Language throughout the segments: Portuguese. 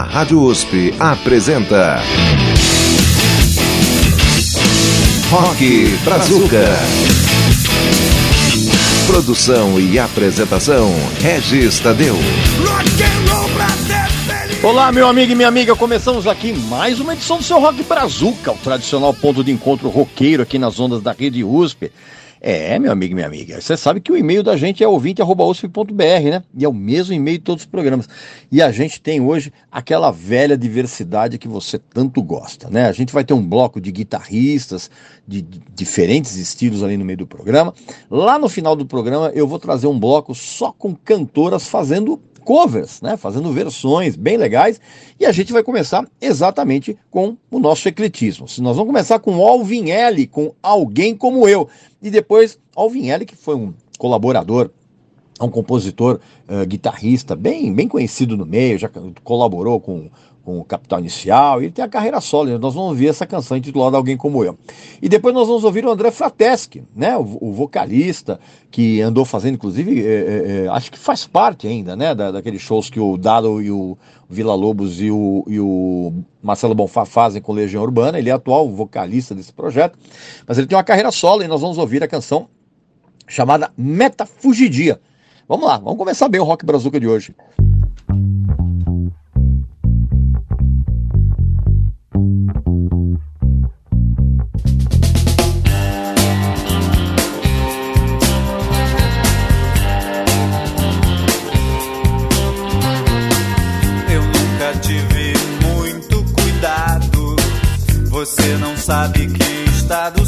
A Rádio USP apresenta. Rock Brazuca. Produção e apresentação: Regis Tadeu. Olá, meu amigo e minha amiga, começamos aqui mais uma edição do seu Rock Brazuca, o tradicional ponto de encontro roqueiro aqui nas ondas da Rede USP. É, meu amigo e minha amiga, você sabe que o e-mail da gente é ouvinte.usp.br, né? E é o mesmo e-mail de todos os programas. E a gente tem hoje aquela velha diversidade que você tanto gosta, né? A gente vai ter um bloco de guitarristas de, de diferentes estilos ali no meio do programa. Lá no final do programa eu vou trazer um bloco só com cantoras fazendo covers, né? Fazendo versões bem legais. E a gente vai começar exatamente com o nosso ecletismo. Nós vamos começar com Alvinelli, com Alguém Como Eu. E depois Alvinelli, que foi um colaborador um compositor uh, guitarrista bem, bem conhecido no meio, já colaborou com, com o Capital Inicial, ele tem a carreira sólida. Nós vamos ouvir essa canção intitulada Alguém Como Eu. E depois nós vamos ouvir o André Frateschi, né, o, o vocalista, que andou fazendo, inclusive, é, é, acho que faz parte ainda, né, da, daqueles shows que o Dado e o Vila Lobos e o, e o Marcelo Bonfá fazem com Legião Urbana. Ele é atual vocalista desse projeto, mas ele tem uma carreira sólida e nós vamos ouvir a canção chamada Meta Fugidia. Vamos lá, vamos começar bem o Rock Brazuca de hoje. Sabe que está do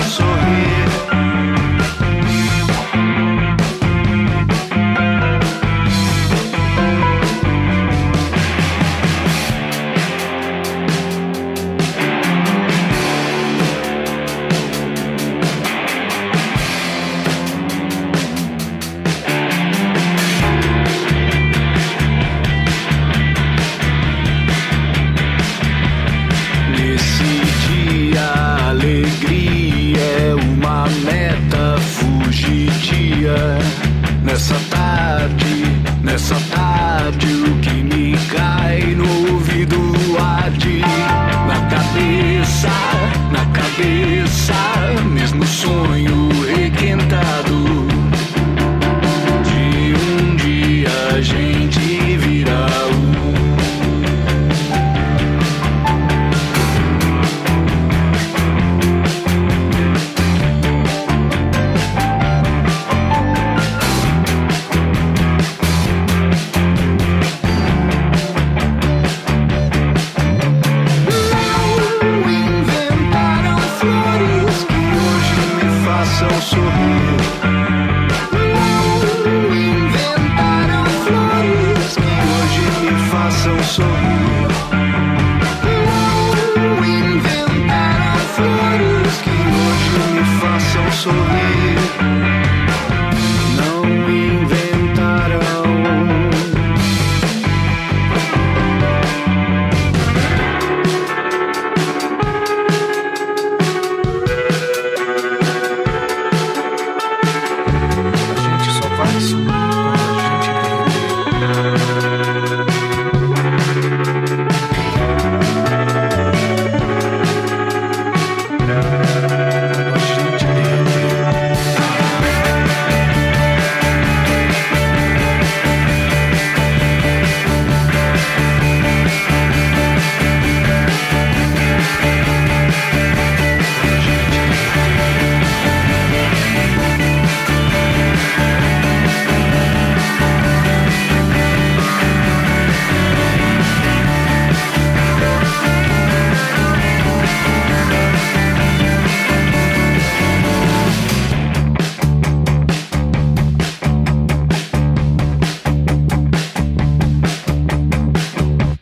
sorrir.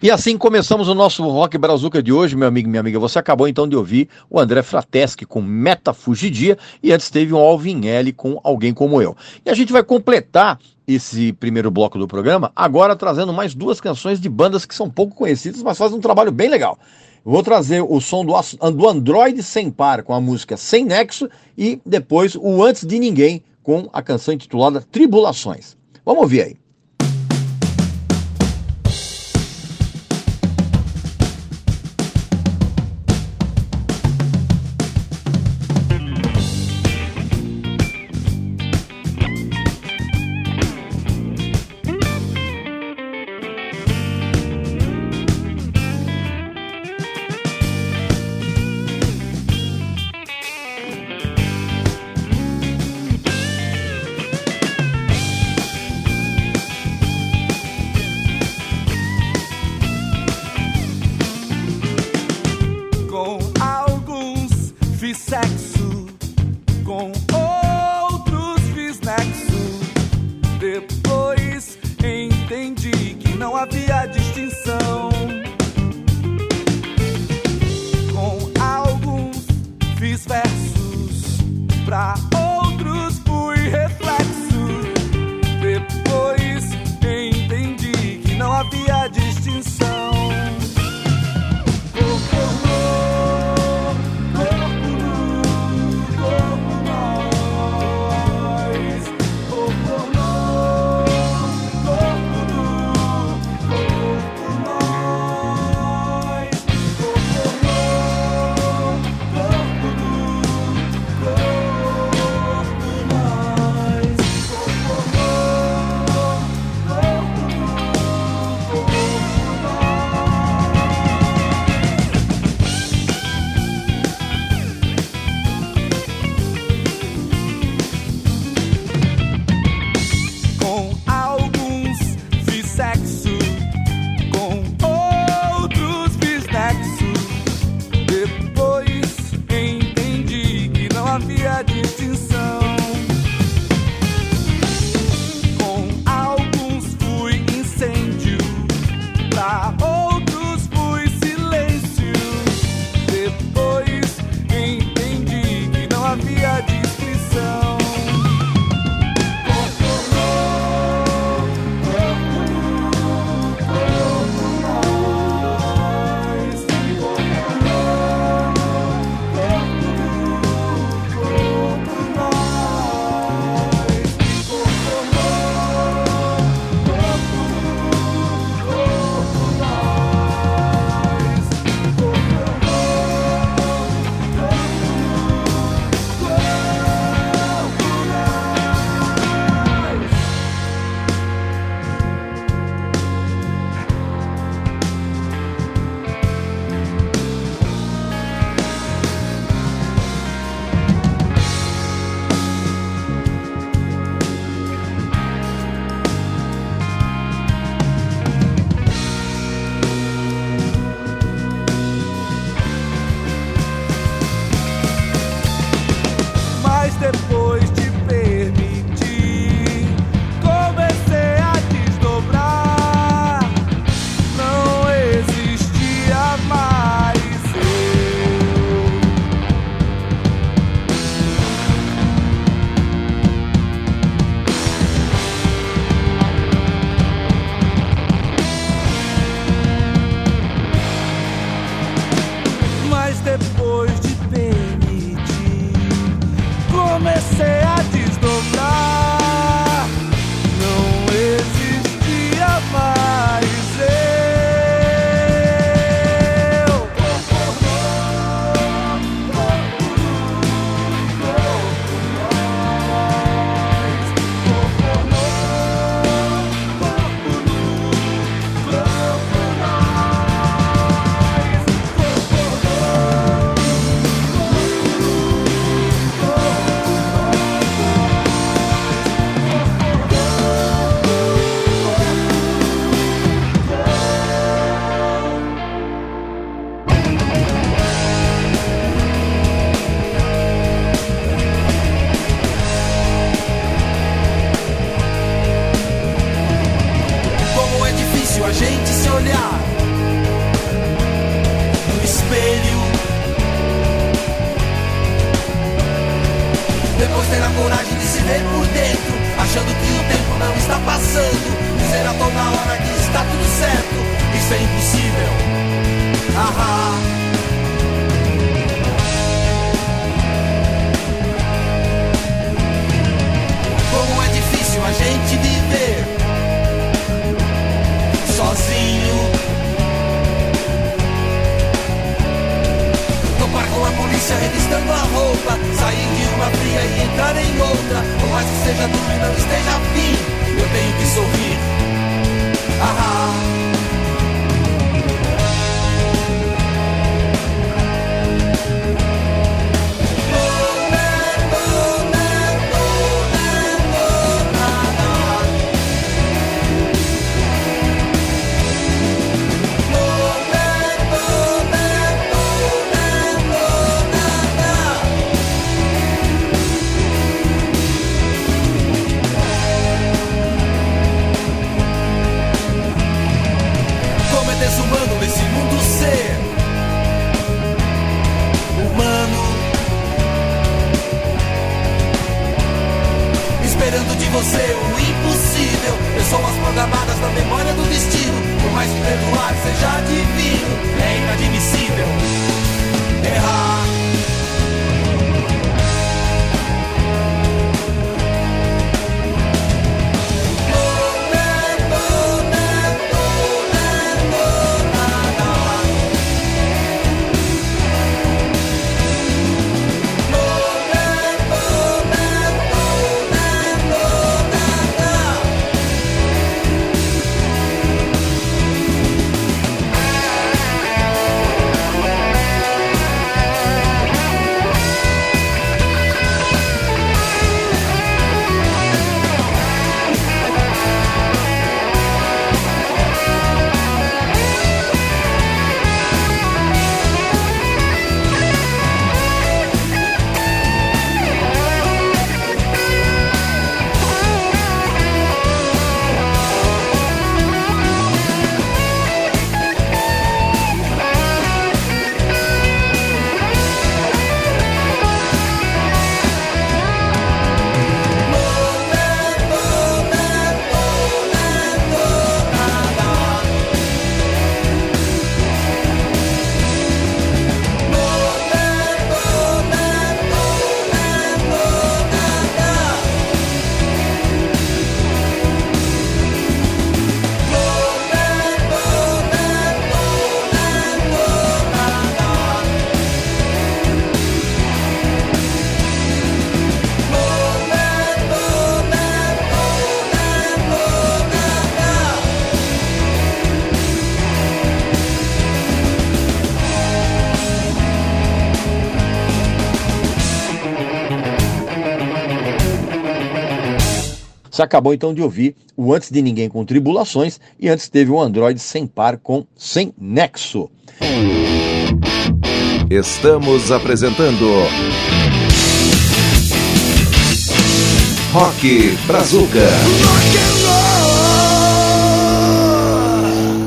E assim começamos o nosso Rock Brazuca de hoje, meu amigo e minha amiga. Você acabou então de ouvir o André Frateschi com Meta Fugidia e antes teve um Alvinelli com Alguém Como Eu. E a gente vai completar esse primeiro bloco do programa agora trazendo mais duas canções de bandas que são pouco conhecidas, mas fazem um trabalho bem legal. Vou trazer o som do, do Android Sem Par com a música Sem Nexo e depois o Antes de Ninguém com a canção intitulada Tribulações. Vamos ouvir aí. vontade de Você acabou então de ouvir o Antes de Ninguém com Tribulações e antes teve o Android sem par com Sem Nexo. Estamos apresentando Rock Brazuca.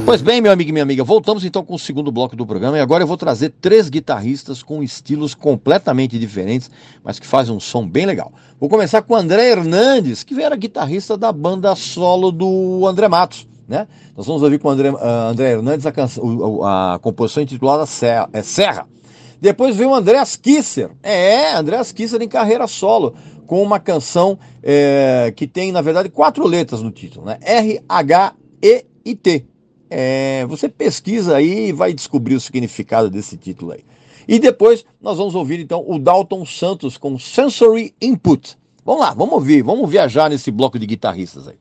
Pois bem, meu amigo e minha amiga, voltamos então com o segundo bloco do programa e agora eu vou trazer três guitarristas com estilos completamente diferentes, mas que fazem um som bem legal. Vou começar com o André Hernandes, que era guitarrista da banda solo do André Matos. Né? Nós vamos ouvir com o André, uh, André Hernandes a, canção, a, a composição intitulada Serra. É Serra. Depois veio o Andreas Kisser. É, Andreas Kisser em carreira solo, com uma canção é, que tem, na verdade, quatro letras no título, né? R-H-E-I-T. É, você pesquisa aí e vai descobrir o significado desse título aí. E depois nós vamos ouvir então o Dalton Santos com Sensory Input. Vamos lá, vamos ouvir, vamos viajar nesse bloco de guitarristas aí.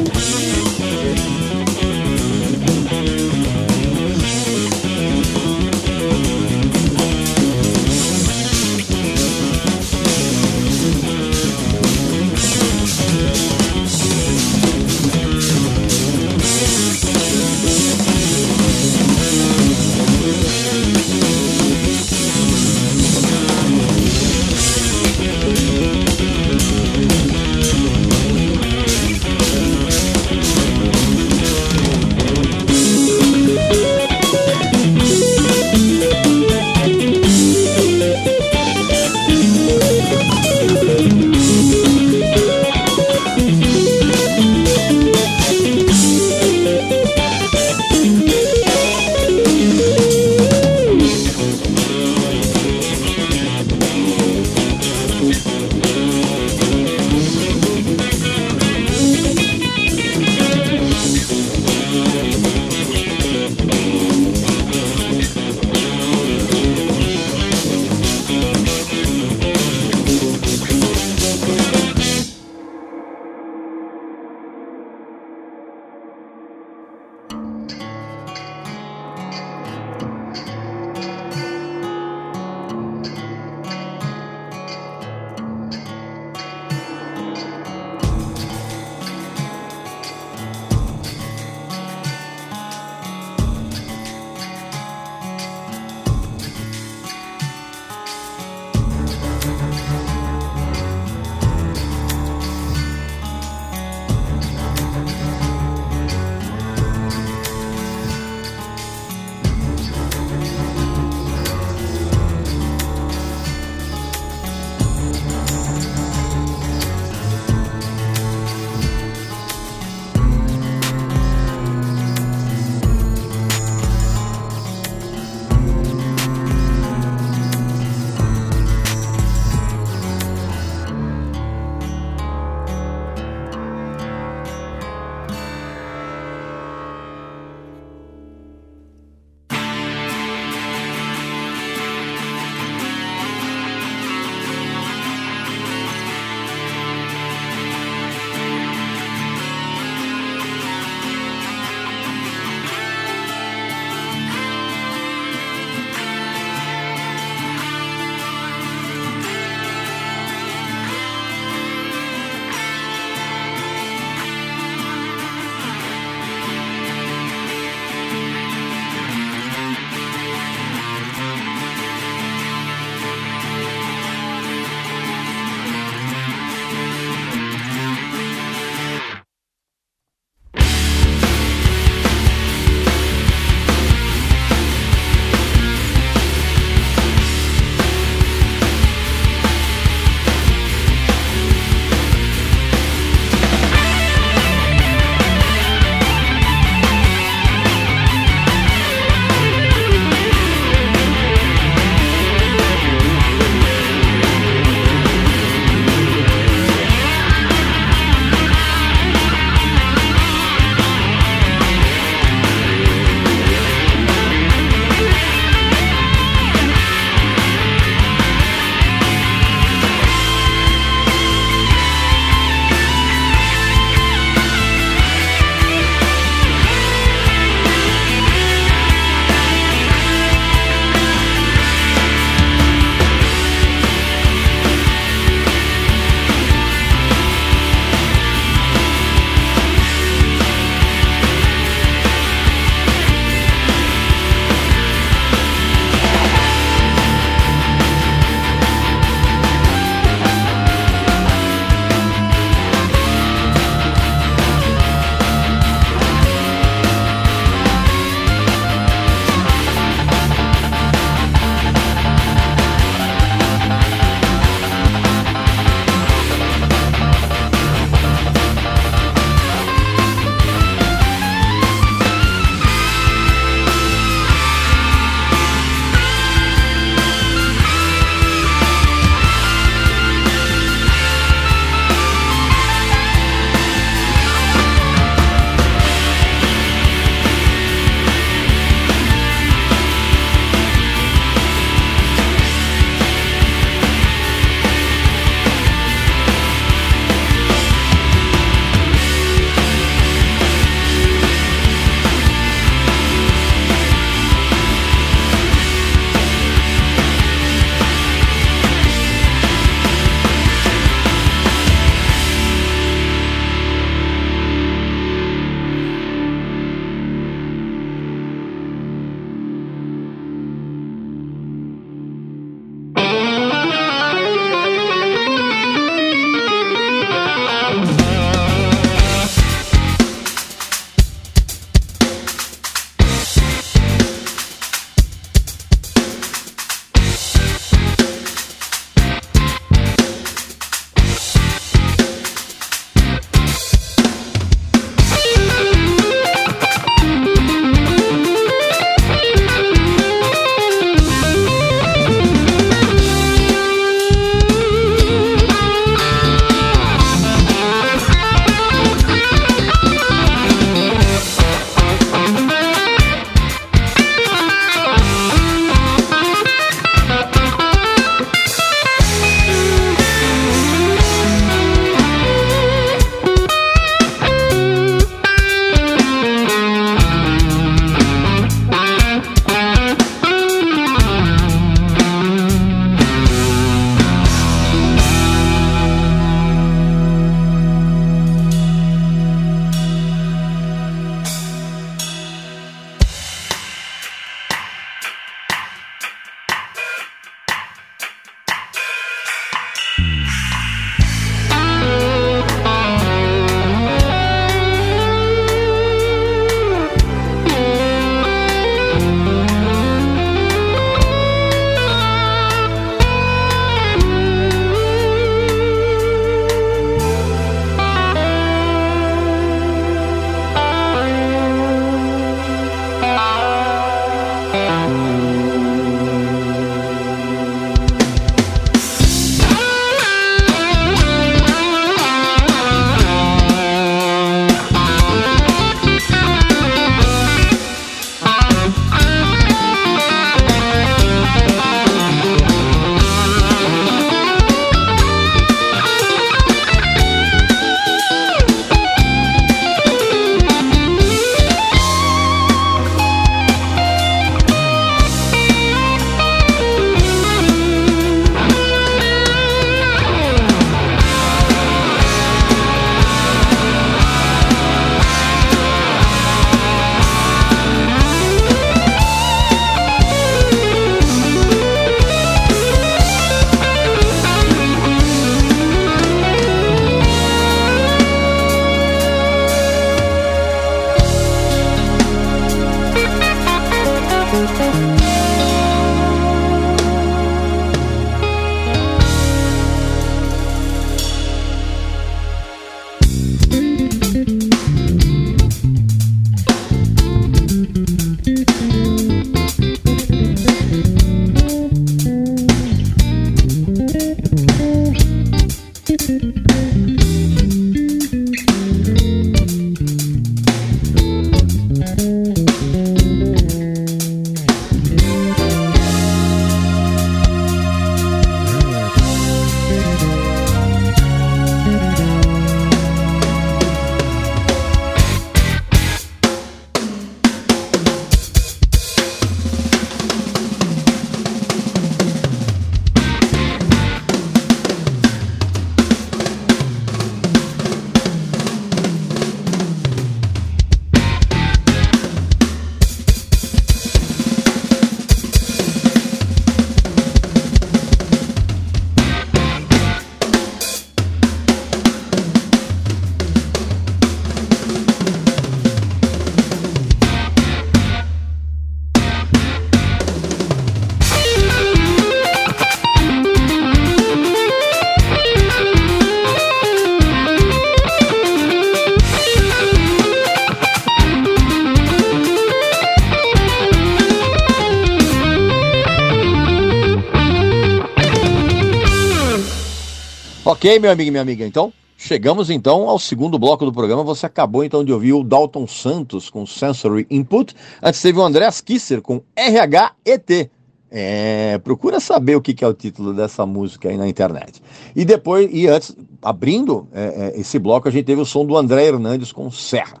Ok, meu amigo e minha amiga, então chegamos então ao segundo bloco do programa. Você acabou então de ouvir o Dalton Santos com Sensory Input. Antes teve o Andreas Kisser com RHET. É, procura saber o que, é o título dessa música aí na internet. E depois, e antes, abrindo é, é, esse bloco, a gente teve o som do André Hernandes com Serra.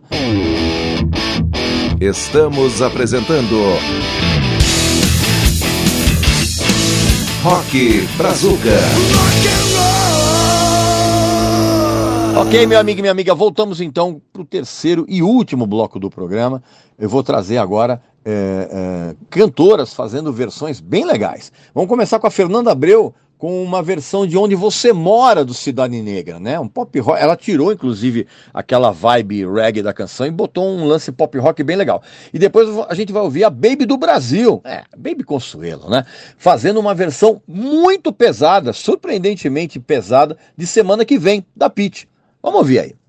Estamos apresentando Rock Brazuca. Ok, meu amigo e minha amiga, voltamos então para o terceiro e último bloco do programa. Eu vou trazer agora é, é, cantoras fazendo versões bem legais. Vamos começar com a Fernanda Abreu com uma versão de Onde Você Mora do Cidade Negra, né? Um pop rock. Ela tirou, inclusive, aquela vibe reggae da canção e botou um lance pop rock bem legal. E depois a gente vai ouvir a Baby do Brasil, é, Baby Consuelo, né? Fazendo uma versão muito pesada, surpreendentemente pesada, de semana que vem, da Pete. Vamos ouvir aí.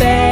Não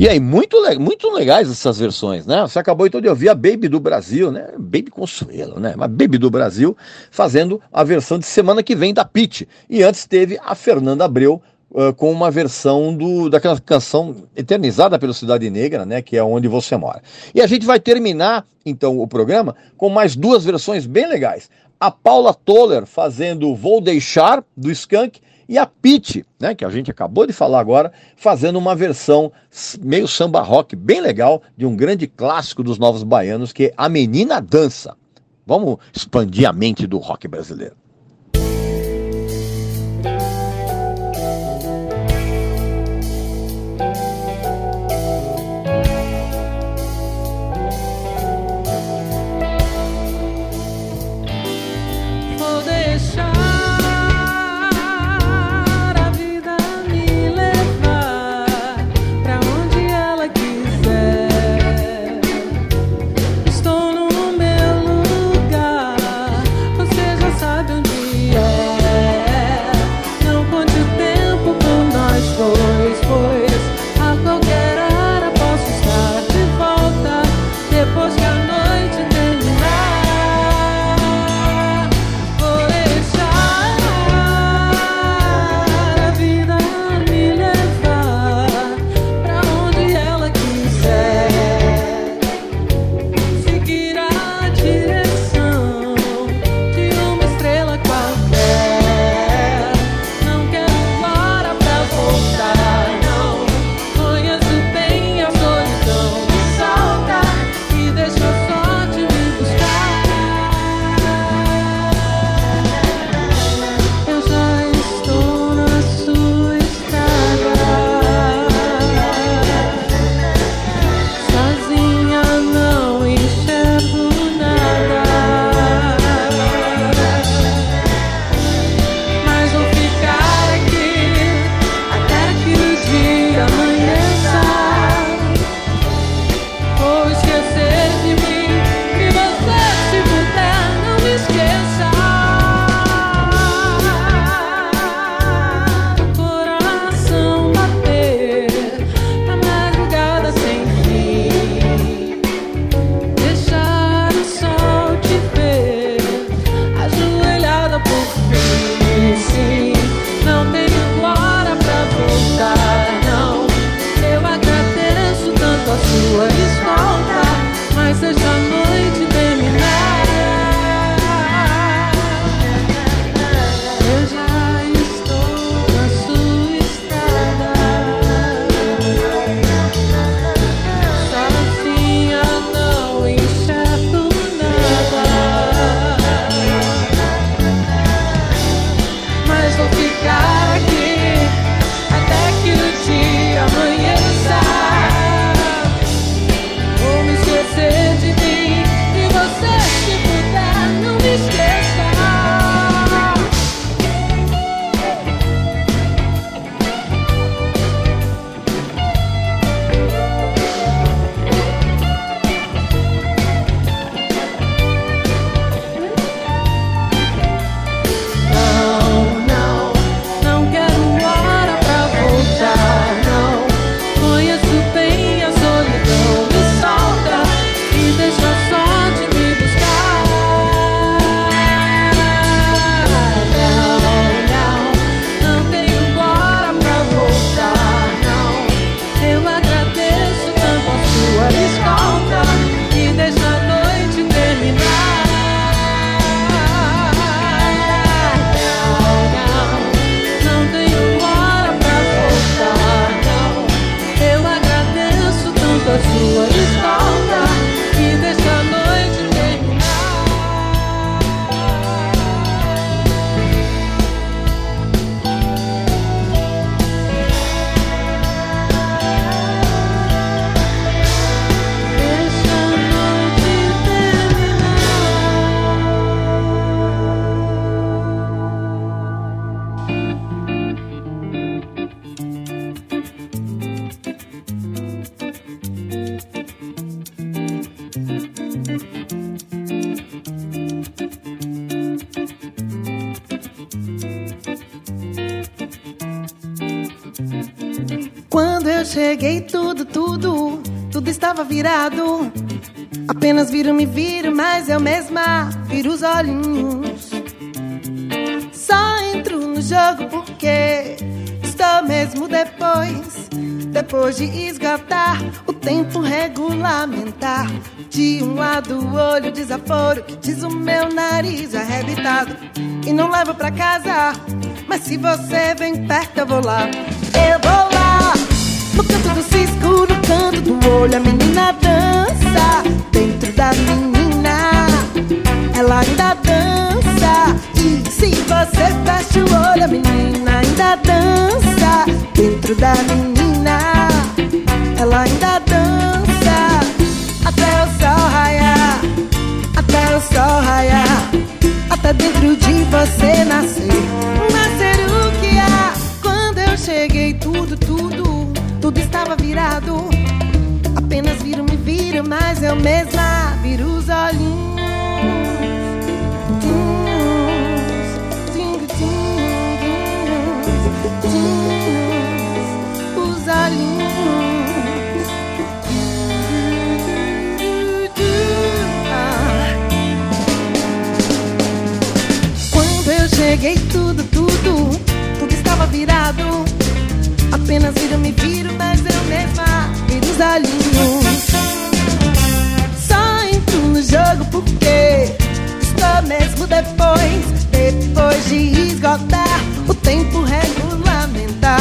E aí, muito, muito legais essas versões, né? Você acabou então de ouvir a Baby do Brasil, né? Baby Consuelo, né? Mas Baby do Brasil fazendo a versão de semana que vem da Pitty. E antes teve a Fernanda Abreu ah, com uma versão do, daquela canção eternizada pelo Cidade Negra, né? Que é Onde Você Mora. E a gente vai terminar então o programa com mais duas versões bem legais. A Paula Toller fazendo Vou Deixar, do Skank, e a Pitty, né, que a gente acabou de falar agora, fazendo uma versão meio samba rock, bem legal, de um grande clássico dos novos baianos, que é A Menina Dança. Vamos expandir a mente do rock brasileiro. Virado. Apenas viro, me viro, mas eu mesma viro os olhinhos. Só entro no jogo porque estou mesmo depois. Depois de esgotar o tempo regulamentar. De um lado o olho desaforo, que diz o meu nariz arrebitado. E não levo pra casa, mas se você vem perto eu vou lá. Eu vou lá, no canto do cisco, no canto do olho, a menina dança. Dentro da menina, ela ainda dança. E se você fecha o olho, a menina ainda dança. Dentro da menina, ela ainda dança. Até o sol raiar, até o sol raiar. Até dentro de você nascer. Nascer o que há. Quando eu cheguei, tudo, tudo, tudo estava virado. Apenas viro, me viro, mas eu mesma viro os olhinhos. Os olhinhos. Ah. Quando eu cheguei, tudo, tudo, tudo estava virado. Apenas viro, me viro, mas eu mesma viro os olhinhos. Só entro no jogo porque estou mesmo depois. Depois de esgotar o tempo regulamentar.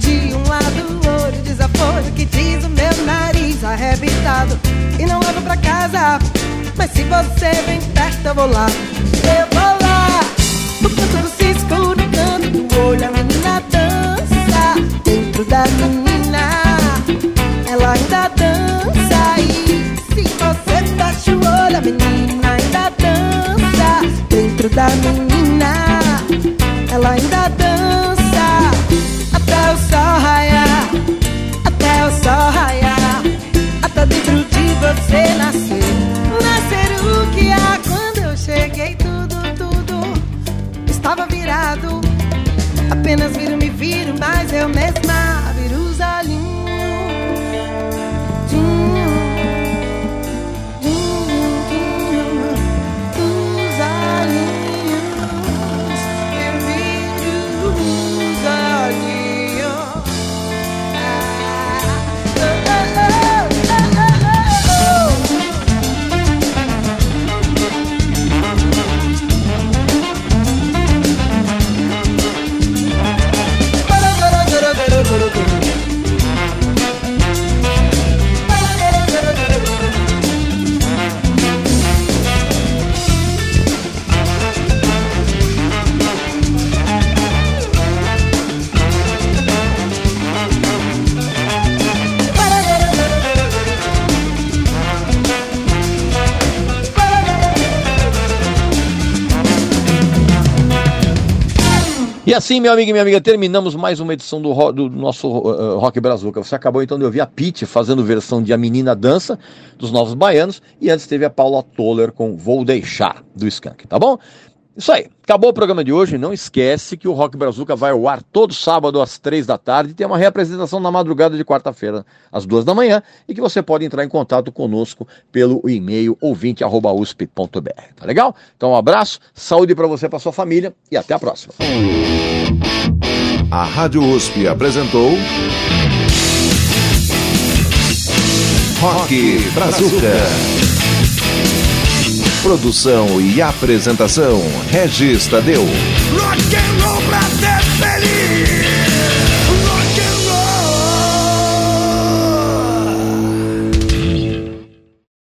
De um lado olho desaforo que diz o meu nariz arrebitado. E não levo pra casa, mas se você vem perto eu vou lá. Eu vou lá, no canto do cisco, canto olho, a. Dentro da menina, ela ainda dança. E se você fecha o olho, a menina ainda dança. Dentro da menina, ela ainda dança. Até o sol raiar, até o sol raiar. Até dentro de você nascer. Nascer o que há quando eu cheguei, tudo, tudo estava virado. Apenas viro, me viro, mas eu mesma assim, meu amigo e minha amiga, terminamos mais uma edição do, ro- do nosso uh, Rock Brazuca. Você acabou então de ouvir a Pete fazendo versão de A Menina Dança, dos Novos Baianos, e antes teve a Paula Toller com Vou Deixar, do Skank, tá bom? Isso aí, acabou o programa de hoje. Não esquece que o Rock Brazuca vai ao ar todo sábado às três da tarde. Tem uma reapresentação na madrugada de quarta-feira, às duas da manhã, e que você pode entrar em contato conosco pelo e-mail ouvinte.usp.br. Tá legal? Então, um abraço, saúde para você e para sua família e até a próxima. A Rádio USP apresentou Rock Brazuca. Produção e apresentação Regis Tadeu. Rock and roll pra ser feliz.